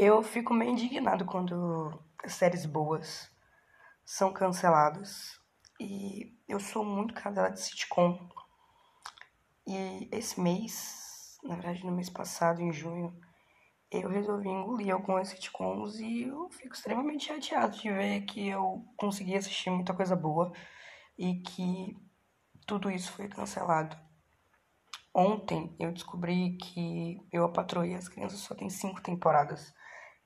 Eu fico meio indignado quando séries boas são canceladas. E eu sou muito cadela de sitcom. E esse mês, na verdade no mês passado, em junho, eu resolvi engolir algumas sitcoms e eu fico extremamente chateado de ver que eu consegui assistir muita coisa boa e que tudo isso foi cancelado. Ontem eu descobri que Eu, a Patroa e as Crianças só tem cinco temporadas.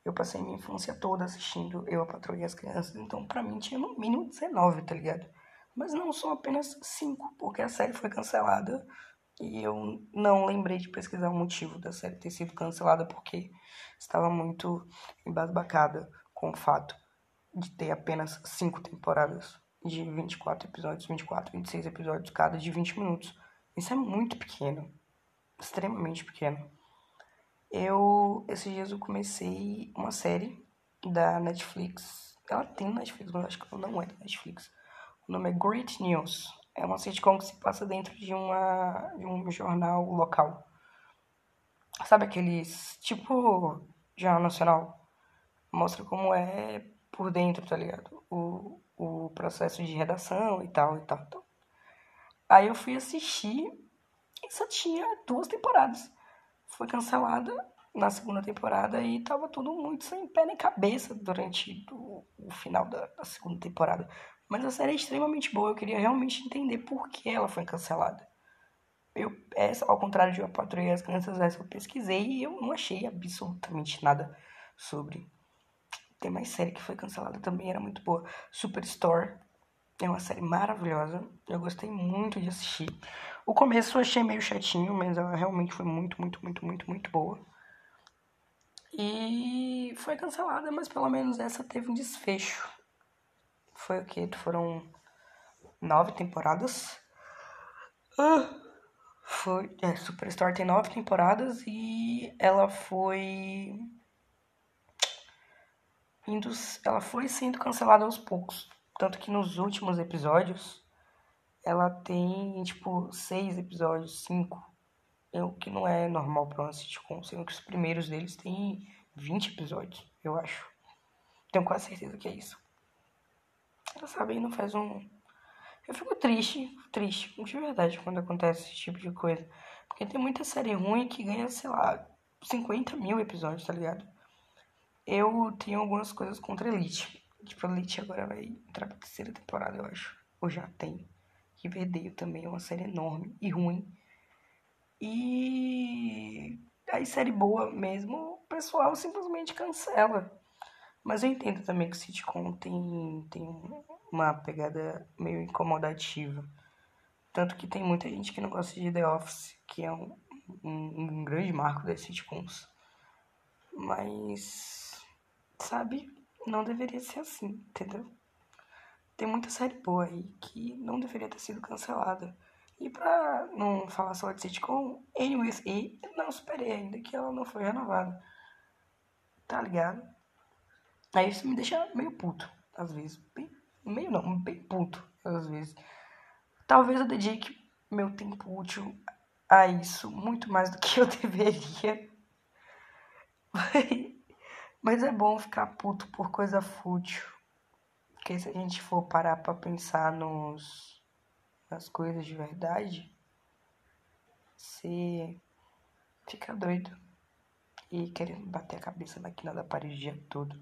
Eu passei minha infância toda assistindo Eu, a Patroa e as Crianças, então pra mim tinha no mínimo 19, tá ligado? Mas não, são apenas cinco, porque a série foi cancelada e eu não lembrei de pesquisar o motivo da série ter sido cancelada, porque estava muito embasbacada com o fato de ter apenas cinco temporadas de 24 episódios, 24, 26 episódios cada de 20 minutos. Isso é muito pequeno, extremamente pequeno. Eu, esses dias eu comecei uma série da Netflix. Ela tem Netflix, mas acho que ela não é da Netflix. O nome é Great News. É uma sitcom que se passa dentro de, uma, de um jornal local. Sabe aqueles, tipo, Jornal Nacional? Mostra como é por dentro, tá ligado? O, o processo de redação e tal, e tal, e tal. Aí eu fui assistir e só tinha duas temporadas foi cancelada na segunda temporada e tava tudo muito sem pé nem cabeça durante o, o final da, da, segunda temporada. Mas a série é extremamente boa, eu queria realmente entender por que ela foi cancelada. Eu, essa, ao contrário de uma patrulha e as crianças, essa eu pesquisei e eu não achei absolutamente nada sobre. Tem mais série que foi cancelada também, era muito boa. Superstore é uma série maravilhosa, eu gostei muito de assistir. O começo eu achei meio chatinho, mas ela realmente foi muito, muito, muito, muito, muito boa. E foi cancelada, mas pelo menos essa teve um desfecho. Foi o que? Foram nove temporadas. Ah, foi. É, Superstore tem nove temporadas e ela foi. Indo, ela foi sendo cancelada aos poucos. Tanto que nos últimos episódios ela tem, tipo, seis episódios, cinco. O que não é normal pra uma sitcom, sendo que os primeiros deles têm 20 episódios, eu acho. Tenho quase certeza que é isso. Ela sabe, não faz um. Eu fico triste, triste, de verdade, quando acontece esse tipo de coisa. Porque tem muita série ruim que ganha, sei lá, 50 mil episódios, tá ligado? Eu tenho algumas coisas contra Elite. Tipo, Elite agora vai entrar pra terceira temporada, eu acho. Ou já tem. Riverdale também é uma série enorme e ruim. E aí série boa mesmo, o pessoal simplesmente cancela. Mas eu entendo também que sitcom tem, tem uma pegada meio incomodativa. Tanto que tem muita gente que não gosta de The Office, que é um, um, um grande marco das sitcoms. Mas, sabe, não deveria ser assim, entendeu? Tem muita série boa aí que não deveria ter sido cancelada. E pra não falar só de sitcom, Anyways E, não superei ainda que ela não foi renovada. Tá ligado? Aí isso me deixa meio puto, às vezes. Bem, meio não, bem puto, às vezes. Talvez eu dedique meu tempo útil a isso muito mais do que eu deveria. Mas é bom ficar puto por coisa fútil. Porque se a gente for parar para pensar nos, nas coisas de verdade, você fica doido e querendo bater a cabeça na quina da parede o dia todo.